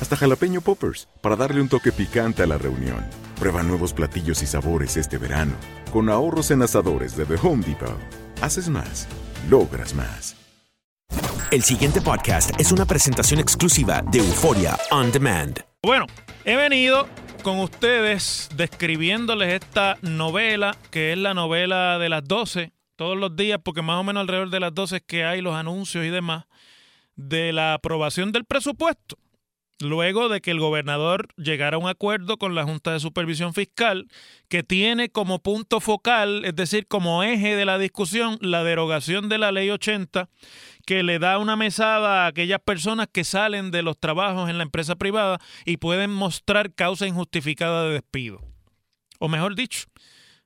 hasta jalapeño poppers, para darle un toque picante a la reunión. Prueba nuevos platillos y sabores este verano, con ahorros en asadores de The Home Depot. Haces más, logras más. El siguiente podcast es una presentación exclusiva de Euforia On Demand. Bueno, he venido con ustedes describiéndoles esta novela, que es la novela de las 12, todos los días, porque más o menos alrededor de las 12 es que hay los anuncios y demás, de la aprobación del presupuesto. Luego de que el gobernador llegara a un acuerdo con la Junta de Supervisión Fiscal, que tiene como punto focal, es decir, como eje de la discusión, la derogación de la Ley 80, que le da una mesada a aquellas personas que salen de los trabajos en la empresa privada y pueden mostrar causa injustificada de despido. O mejor dicho,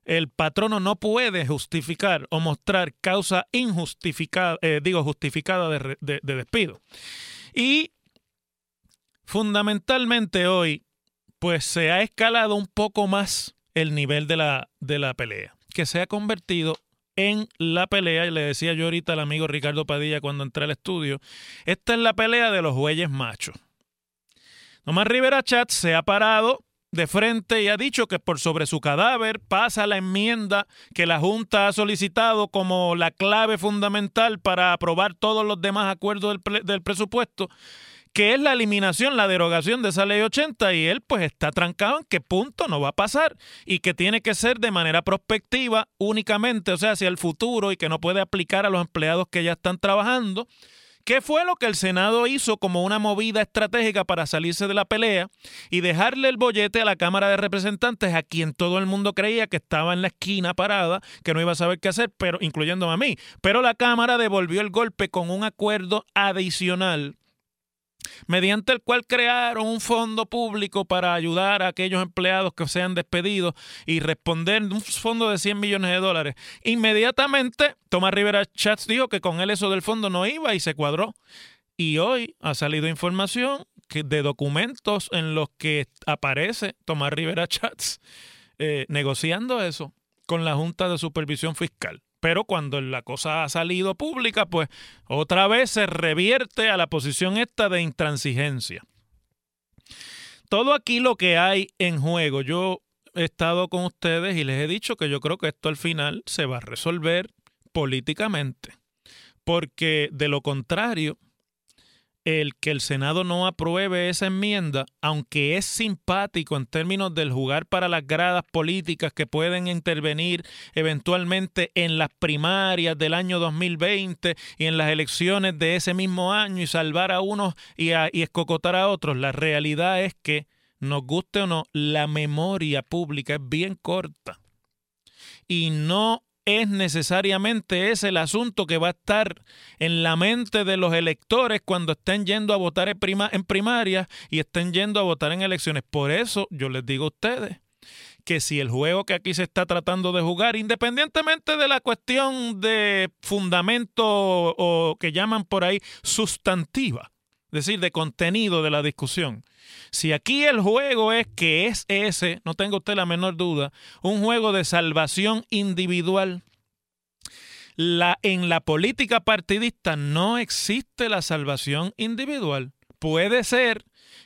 el patrono no puede justificar o mostrar causa injustificada, eh, digo, justificada de, de, de despido. Y fundamentalmente hoy, pues se ha escalado un poco más el nivel de la, de la pelea, que se ha convertido en la pelea, y le decía yo ahorita al amigo Ricardo Padilla cuando entré al estudio, esta es la pelea de los bueyes machos. Nomás Rivera Chat se ha parado de frente y ha dicho que por sobre su cadáver pasa la enmienda que la Junta ha solicitado como la clave fundamental para aprobar todos los demás acuerdos del, del presupuesto que es la eliminación, la derogación de esa ley 80 y él pues está trancado en que punto no va a pasar y que tiene que ser de manera prospectiva únicamente, o sea, hacia el futuro y que no puede aplicar a los empleados que ya están trabajando. ¿Qué fue lo que el Senado hizo como una movida estratégica para salirse de la pelea y dejarle el bollete a la Cámara de Representantes, a quien todo el mundo creía que estaba en la esquina parada, que no iba a saber qué hacer, pero incluyéndome a mí? Pero la Cámara devolvió el golpe con un acuerdo adicional mediante el cual crearon un fondo público para ayudar a aquellos empleados que sean despedidos y responder un fondo de 100 millones de dólares. Inmediatamente, Tomás Rivera Chats dijo que con él eso del fondo no iba y se cuadró. Y hoy ha salido información de documentos en los que aparece Tomás Rivera Chats eh, negociando eso con la Junta de Supervisión Fiscal pero cuando la cosa ha salido pública, pues otra vez se revierte a la posición esta de intransigencia. Todo aquí lo que hay en juego, yo he estado con ustedes y les he dicho que yo creo que esto al final se va a resolver políticamente, porque de lo contrario, el que el Senado no apruebe esa enmienda, aunque es simpático en términos del jugar para las gradas políticas que pueden intervenir eventualmente en las primarias del año 2020 y en las elecciones de ese mismo año y salvar a unos y, a, y escocotar a otros, la realidad es que, nos guste o no, la memoria pública es bien corta. Y no es necesariamente ese el asunto que va a estar en la mente de los electores cuando estén yendo a votar en, prima, en primaria y estén yendo a votar en elecciones. Por eso yo les digo a ustedes que si el juego que aquí se está tratando de jugar, independientemente de la cuestión de fundamento o que llaman por ahí sustantiva, decir, de contenido de la discusión, si aquí el juego es que es ese, no tengo usted la menor duda, un juego de salvación individual, la, en la política partidista no existe la salvación individual. Puede ser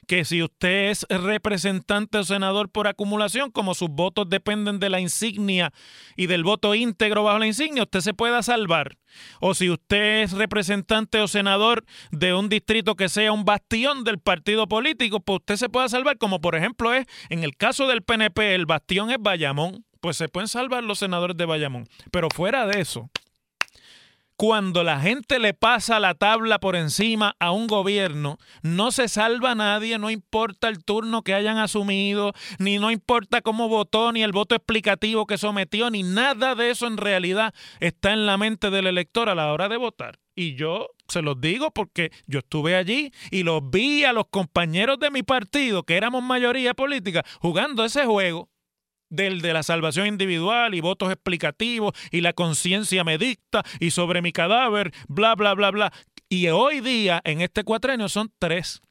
que si usted es representante o senador por acumulación, como sus votos dependen de la insignia y del voto íntegro bajo la insignia, usted se pueda salvar. O si usted es representante o senador de un distrito que sea un bastión del partido político, pues usted se pueda salvar, como por ejemplo es en el caso del PNP, el bastión es Bayamón, pues se pueden salvar los senadores de Bayamón. Pero fuera de eso, cuando la gente le pasa la tabla por encima a un gobierno, no se salva a nadie, no importa el turno que hayan asumido, ni no importa cómo votó, ni el voto explicativo que sometió, ni nada de eso en realidad está en la mente del elector a la hora de votar. Y yo se los digo porque yo estuve allí y los vi a los compañeros de mi partido, que éramos mayoría política, jugando ese juego del de la salvación individual y votos explicativos y la conciencia me dicta y sobre mi cadáver, bla, bla, bla, bla. Y hoy día, en este cuatrenio, son tres.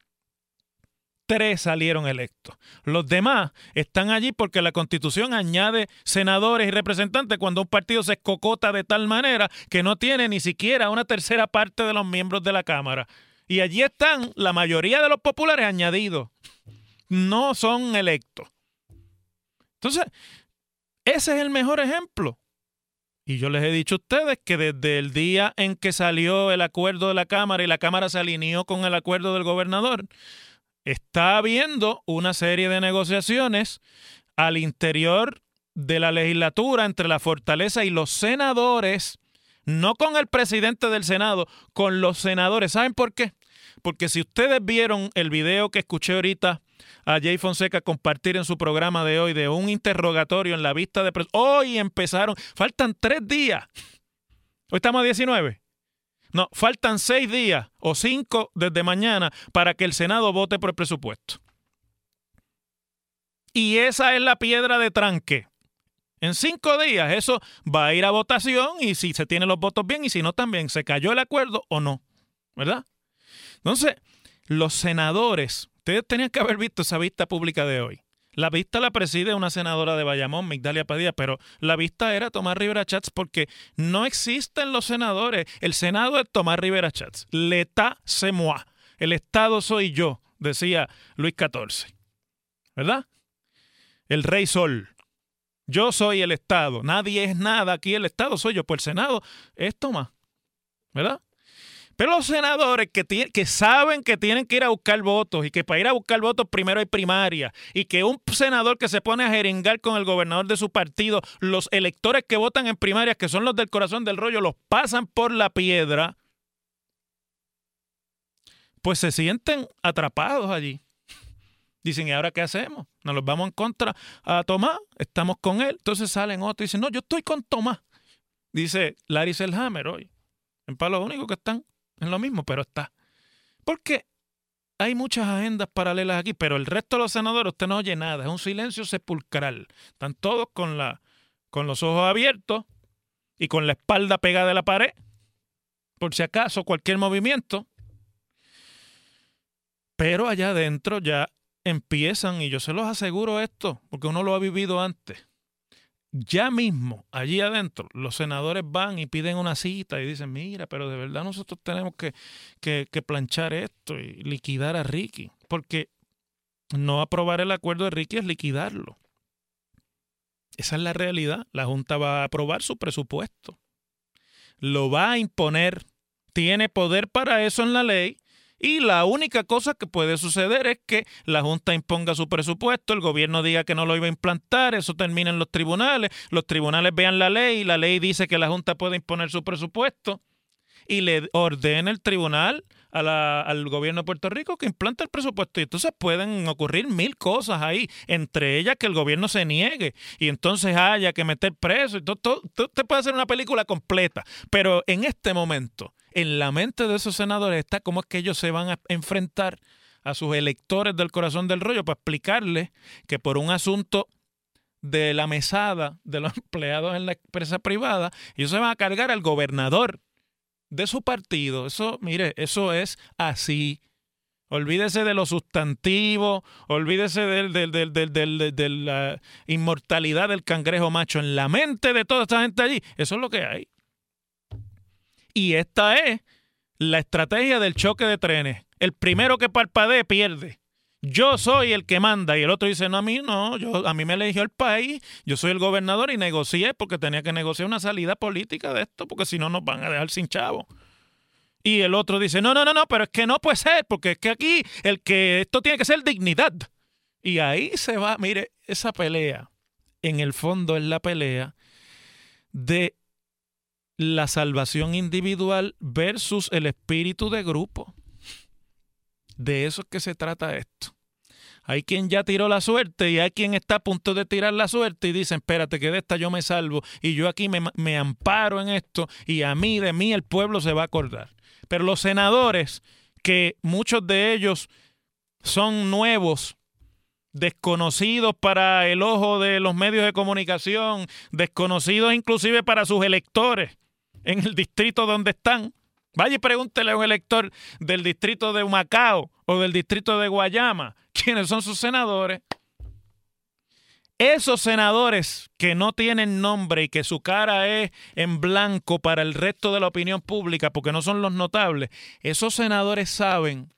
Tres salieron electos. Los demás están allí porque la constitución añade senadores y representantes cuando un partido se escocota de tal manera que no tiene ni siquiera una tercera parte de los miembros de la Cámara. Y allí están la mayoría de los populares añadidos. No son electos. Entonces, ese es el mejor ejemplo. Y yo les he dicho a ustedes que desde el día en que salió el acuerdo de la Cámara y la Cámara se alineó con el acuerdo del gobernador, está habiendo una serie de negociaciones al interior de la legislatura entre la fortaleza y los senadores, no con el presidente del Senado, con los senadores. ¿Saben por qué? Porque si ustedes vieron el video que escuché ahorita a Jay Fonseca compartir en su programa de hoy de un interrogatorio en la vista de Hoy empezaron, faltan tres días. Hoy estamos a 19. No, faltan seis días o cinco desde mañana para que el Senado vote por el presupuesto. Y esa es la piedra de tranque. En cinco días eso va a ir a votación y si se tienen los votos bien y si no también, ¿se cayó el acuerdo o no? ¿Verdad? Entonces, los senadores Ustedes tenían que haber visto esa vista pública de hoy. La vista la preside una senadora de Bayamón, Migdalia Padilla, pero la vista era Tomás Rivera Chats porque no existen los senadores. El Senado es Tomás Rivera Chats. L'État c'est moi. El Estado soy yo, decía Luis XIV. ¿Verdad? El Rey Sol. Yo soy el Estado. Nadie es nada aquí. El Estado soy yo. Pues el Senado es Tomás. ¿Verdad? Pero los senadores que, que saben que tienen que ir a buscar votos y que para ir a buscar votos primero hay primaria y que un senador que se pone a jeringar con el gobernador de su partido, los electores que votan en primarias, que son los del corazón del rollo, los pasan por la piedra, pues se sienten atrapados allí. Dicen, ¿y ahora qué hacemos? Nos los vamos en contra a Tomás, estamos con él. Entonces salen otros y dicen, no, yo estoy con Tomás. Dice Larry Selhammer hoy. En Palo Único que están es lo mismo, pero está. Porque hay muchas agendas paralelas aquí, pero el resto de los senadores usted no oye nada, es un silencio sepulcral. Están todos con, la, con los ojos abiertos y con la espalda pegada a la pared, por si acaso cualquier movimiento. Pero allá adentro ya empiezan, y yo se los aseguro esto, porque uno lo ha vivido antes, ya mismo, allí adentro, los senadores van y piden una cita y dicen, mira, pero de verdad nosotros tenemos que, que, planchar esto y liquidar a Ricky, porque no aprobar el acuerdo de Ricky es liquidarlo. Esa es la realidad. La Junta va a aprobar su presupuesto. Lo va a imponer. Tiene poder para eso en la ley y la única cosa que puede suceder es que la Junta imponga su presupuesto, el gobierno diga que no lo iba a implantar, eso termina en los tribunales, los tribunales vean la ley, la ley dice que la Junta puede imponer su presupuesto y le ordena el tribunal al gobierno de Puerto Rico que implante el presupuesto. Y entonces pueden ocurrir mil cosas ahí, entre ellas que el gobierno se niegue y entonces haya que meter preso. Y todo, usted puede hacer una película completa, pero en este momento en la mente de esos senadores está cómo es que ellos se van a enfrentar a sus electores del corazón del rollo para explicarles que por un asunto de la mesada de los empleados en la empresa privada, ellos se van a cargar al gobernador de su partido. Eso, mire, eso es así. Olvídese de lo sustantivo, olvídese de la inmortalidad del cangrejo macho en la mente de toda esta gente allí. Eso es lo que hay. Y esta es la estrategia del choque de trenes. El primero que parpadee pierde. Yo soy el que manda y el otro dice, no, a mí no, yo, a mí me eligió el país, yo soy el gobernador y negocié porque tenía que negociar una salida política de esto, porque si no nos van a dejar sin chavo. Y el otro dice, no, no, no, no, pero es que no puede ser, porque es que aquí el que esto tiene que ser dignidad. Y ahí se va, mire, esa pelea, en el fondo es la pelea de la salvación individual versus el espíritu de grupo. De eso es que se trata esto. Hay quien ya tiró la suerte y hay quien está a punto de tirar la suerte y dicen, espérate que de esta yo me salvo y yo aquí me, me amparo en esto y a mí, de mí, el pueblo se va a acordar. Pero los senadores, que muchos de ellos son nuevos, desconocidos para el ojo de los medios de comunicación, desconocidos inclusive para sus electores en el distrito donde están, Vaya y pregúntele a un elector del distrito de Humacao o del distrito de Guayama quiénes son sus senadores. Esos senadores que no tienen nombre y que su cara es en blanco para el resto de la opinión pública porque no son los notables, esos senadores saben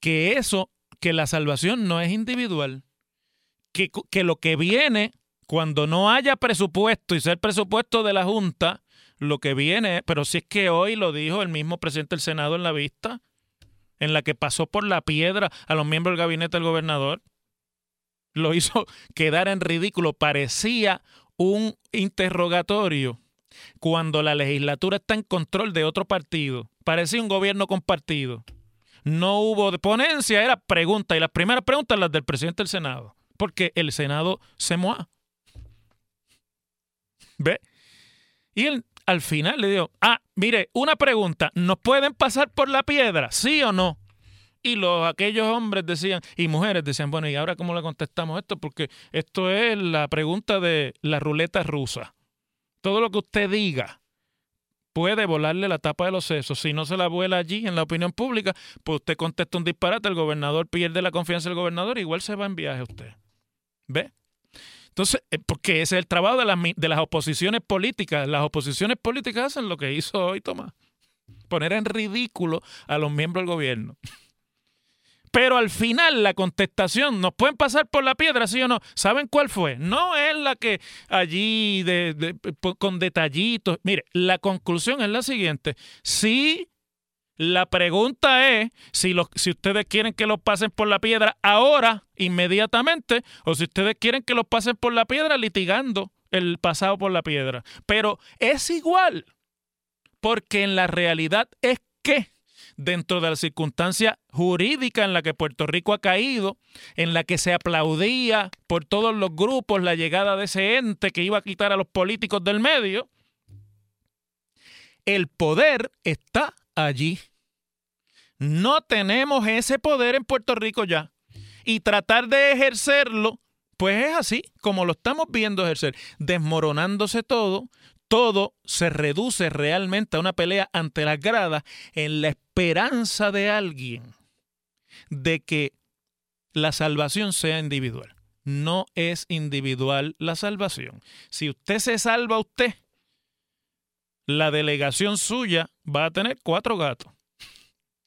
que eso, que la salvación no es individual, que, que lo que viene cuando no haya presupuesto y ser presupuesto de la Junta, lo que viene, pero si es que hoy lo dijo el mismo presidente del Senado en la vista, en la que pasó por la piedra a los miembros del gabinete del gobernador, lo hizo quedar en ridículo, parecía un interrogatorio cuando la legislatura está en control de otro partido, parecía un gobierno compartido. No hubo ponencia, era pregunta, y las primeras preguntas las del presidente del Senado, porque el Senado se moa. ¿Ve? Y él al final le digo, ah, mire, una pregunta, ¿nos pueden pasar por la piedra? ¿Sí o no? Y los, aquellos hombres decían, y mujeres decían, bueno, ¿y ahora cómo le contestamos esto? Porque esto es la pregunta de la ruleta rusa. Todo lo que usted diga puede volarle la tapa de los sesos. Si no se la vuela allí en la opinión pública, pues usted contesta un disparate, el gobernador pierde la confianza del gobernador, igual se va en viaje usted. ¿Ve? Entonces, eh, porque ese es el trabajo de las, de las oposiciones políticas. Las oposiciones políticas hacen lo que hizo hoy Tomás. Poner en ridículo a los miembros del gobierno. Pero al final la contestación, ¿nos pueden pasar por la piedra, sí o no? ¿Saben cuál fue? No es la que allí de, con detallitos. Mire, la conclusión es la siguiente. Sí la pregunta es si, si ustedes quieren que los pasen por la piedra ahora, inmediatamente, o si ustedes quieren que los pasen por la piedra litigando el pasado por la piedra. Pero es igual, porque en la realidad es que dentro de la circunstancia jurídica en la que Puerto Rico ha caído, en la que se aplaudía por todos los grupos la llegada de ese ente que iba a quitar a los políticos del medio, el poder está allí. No tenemos ese poder en Puerto Rico ya. Y tratar de ejercerlo, pues es así, como lo estamos viendo ejercer, desmoronándose todo, todo se reduce realmente a una pelea ante las gradas en la esperanza de alguien de que la salvación sea individual. No es individual la salvación. Si usted se salva usted, la delegación suya va a tener cuatro gatos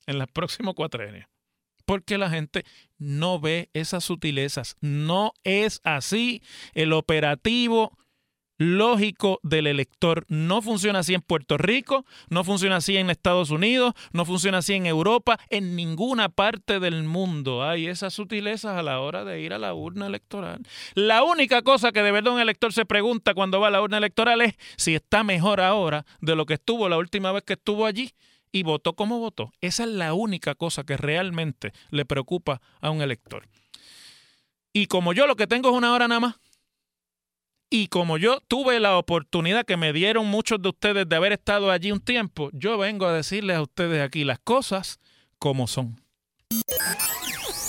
en los próximos años. Porque la gente no ve esas sutilezas. No es así el operativo lógico del elector. No funciona así en Puerto Rico, no funciona así en Estados Unidos, no funciona así en Europa, en ninguna parte del mundo hay esas sutilezas a la hora de ir a la urna electoral. La única cosa que de verdad un elector se pregunta cuando va a la urna electoral es si está mejor ahora de lo que estuvo la última vez que estuvo allí y votó como votó. Esa es la única cosa que realmente le preocupa a un elector. Y como yo lo que tengo es una hora nada más, y como yo tuve la oportunidad que me dieron muchos de ustedes de haber estado allí un tiempo, yo vengo a decirles a ustedes aquí las cosas como son.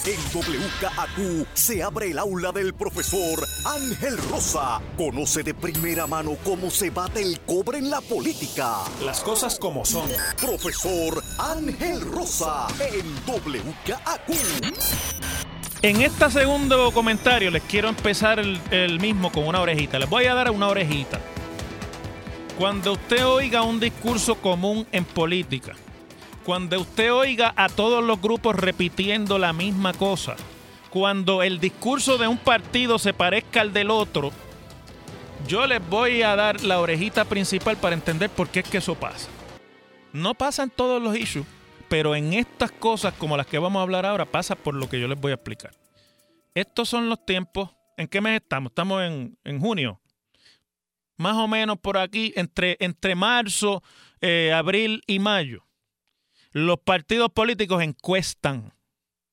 En WKAQ se abre el aula del profesor Ángel Rosa. Conoce de primera mano cómo se bate el cobre en la política. Las cosas como son. Profesor Ángel Rosa en WKAQ. En este segundo comentario les quiero empezar el, mismo con una orejita. Les voy a dar una orejita. Cuando usted oiga un discurso común en política, cuando usted oiga a todos los grupos repitiendo la misma cosa, cuando el discurso de un partido se parezca al del otro, yo les voy a dar la orejita principal para entender por qué es que eso pasa. No pasa en todos los issues, pero en estas cosas como las que vamos a hablar ahora pasa por lo que yo les voy a explicar. Estos son los tiempos. ¿En qué mes estamos? Estamos en, en junio más o menos por aquí, entre, entre marzo, eh, abril y mayo, los partidos políticos encuestan,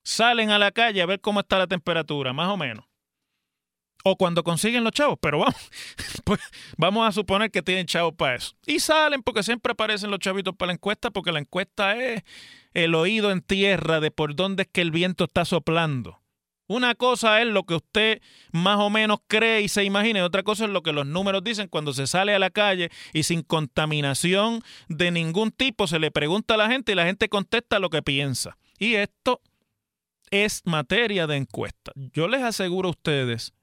salen a la calle a ver cómo está la temperatura, más o menos. O cuando consiguen los chavos, pero vamos, pues, vamos a suponer que tienen chavos para eso. Y salen porque siempre aparecen los chavitos para la encuesta, porque la encuesta es el oído en tierra de por dónde es que el viento está soplando. Una cosa es lo que usted más o menos cree y se imagina, y otra cosa es lo que los números dicen cuando se sale a la calle y sin contaminación de ningún tipo se le pregunta a la gente y la gente contesta lo que piensa. Y esto es materia de encuesta. Yo les aseguro a ustedes,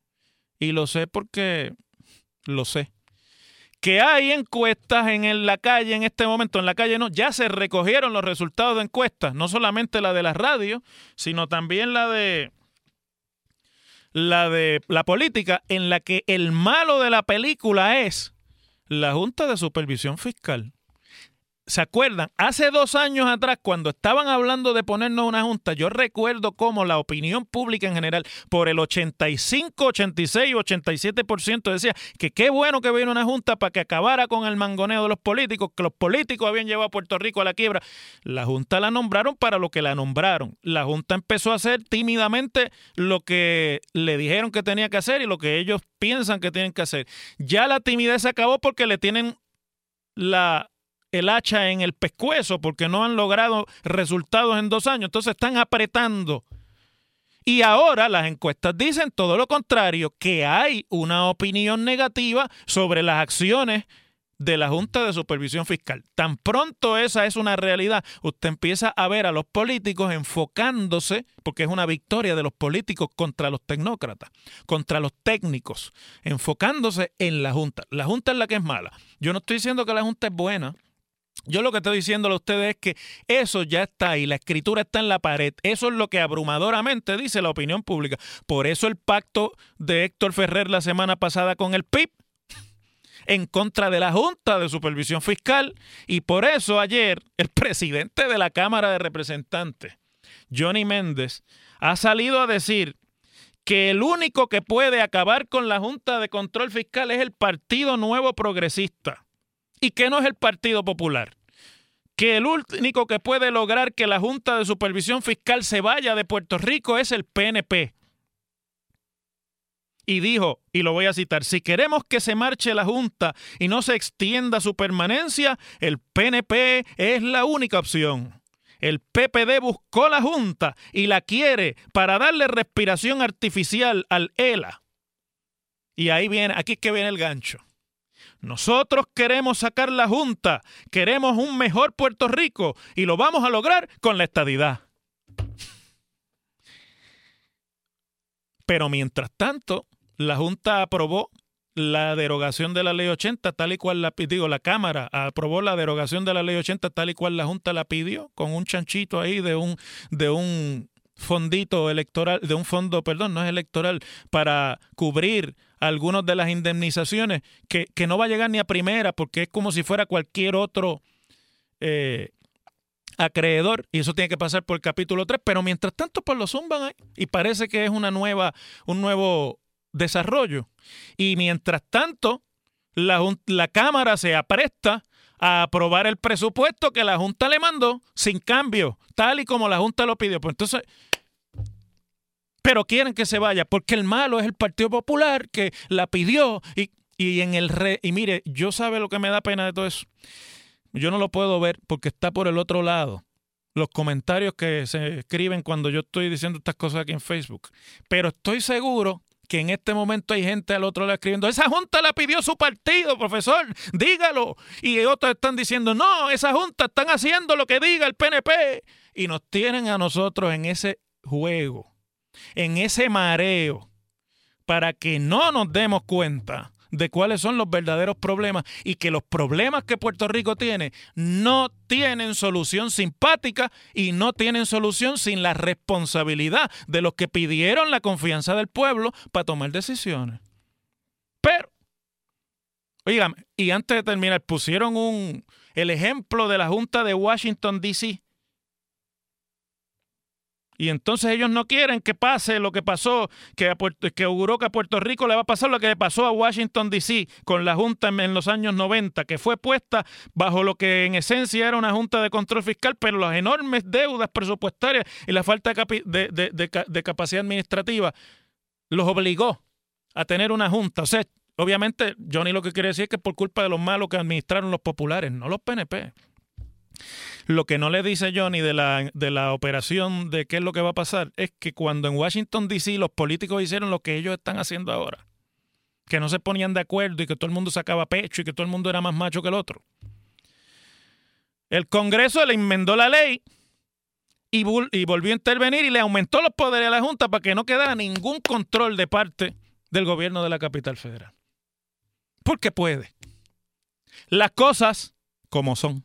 y lo sé porque lo sé, que hay encuestas en la calle en este momento, en la calle no, ya se recogieron los resultados de encuestas, no solamente la de la radio, sino también la de la de la política en la que el malo de la película es la Junta de Supervisión Fiscal. ¿Se acuerdan? Hace dos años atrás, cuando estaban hablando de ponernos una junta, yo recuerdo cómo la opinión pública en general, por el 85, 86, 87% decía que qué bueno que viene una junta para que acabara con el mangoneo de los políticos, que los políticos habían llevado a Puerto Rico a la quiebra. La junta la nombraron para lo que la nombraron. La junta empezó a hacer tímidamente lo que le dijeron que tenía que hacer y lo que ellos piensan que tienen que hacer. Ya la timidez se acabó porque le tienen la el hacha en el pescuezo porque no han logrado resultados en dos años. Entonces están apretando. Y ahora las encuestas dicen todo lo contrario, que hay una opinión negativa sobre las acciones de la Junta de Supervisión Fiscal. Tan pronto esa es una realidad, usted empieza a ver a los políticos enfocándose, porque es una victoria de los políticos contra los tecnócratas, contra los técnicos, enfocándose en la Junta. La Junta es la que es mala. Yo no estoy diciendo que la Junta es buena, yo lo que estoy diciéndole a ustedes es que eso ya está ahí, la escritura está en la pared, eso es lo que abrumadoramente dice la opinión pública. Por eso el pacto de Héctor Ferrer la semana pasada con el PIB en contra de la Junta de Supervisión Fiscal. Y por eso ayer el presidente de la Cámara de Representantes, Johnny Méndez, ha salido a decir que el único que puede acabar con la Junta de Control Fiscal es el Partido Nuevo Progresista y que no es el Partido Popular. Que el único que puede lograr que la Junta de Supervisión Fiscal se vaya de Puerto Rico es el PNP. Y dijo, y lo voy a citar, si queremos que se marche la Junta y no se extienda su permanencia, el PNP es la única opción. El PPD buscó la Junta y la quiere para darle respiración artificial al ELA. Y ahí viene, aquí es que viene el gancho. Nosotros queremos sacar la Junta, queremos un mejor Puerto Rico y lo vamos a lograr con la estadidad. Pero mientras tanto, la Junta aprobó la derogación de la ley 80 tal y cual la digo la cámara aprobó la derogación de la ley 80 tal y cual la junta la pidió con un chanchito ahí de un de un fondito electoral de un fondo perdón no es electoral para cubrir algunas de las indemnizaciones, que, no va a llegar ni a primera porque es como si fuera cualquier otro eh, acreedor y eso tiene que pasar por el capítulo 3, pero mientras tanto pues lo zumban ahí y parece que es una nueva, un nuevo desarrollo. Y mientras tanto, la, la Cámara se apresta a aprobar el presupuesto que la Junta le mandó sin cambio, tal y como la Junta lo pidió. Pues entonces, pero quieren que se vaya porque el malo es el Partido Popular que la pidió y, en el re, y mire, yo sabe lo que me da pena de todo eso. Yo no lo puedo ver porque está por el otro lado. Los comentarios que se escriben cuando yo estoy diciendo estas cosas aquí en Facebook. Pero estoy seguro que en este momento hay gente al otro lado escribiendo, esa junta la pidió su partido, profesor, dígalo. Y otros están diciendo, no, esa junta están haciendo lo que diga el PNP. Y nos tienen a nosotros en ese juego en ese mareo para que no nos demos cuenta de cuáles son los verdaderos problemas y que los problemas que Puerto Rico tiene no tienen solución simpática y no tienen solución sin la responsabilidad de los que pidieron la confianza del pueblo para tomar decisiones. Pero, oigan, y antes de terminar, pusieron un, el ejemplo de la Junta de Washington, D.C. Y entonces ellos no quieren que pase lo que pasó, que, que auguró que a Puerto Rico le va a pasar lo que le pasó a Washington, D.C. con la Junta en, los años 90, que fue puesta bajo lo que en esencia era una Junta de Control Fiscal, pero las enormes deudas presupuestarias y la falta de, de capacidad administrativa los obligó a tener una Junta. O sea, obviamente Johnny lo que quiere decir es que por culpa de los malos que administraron los populares, no los PNP. Lo que no le dice Johnny de la, de la operación de qué es lo que va a pasar es que cuando en Washington, D.C. los políticos hicieron lo que ellos están haciendo ahora, que no se ponían de acuerdo y que todo el mundo sacaba pecho y que todo el mundo era más macho que el otro. El Congreso le enmendó la ley y, y volvió a intervenir y le aumentó los poderes a la Junta para que no quedara ningún control de parte del gobierno de la capital federal. Porque puede. Las cosas como son.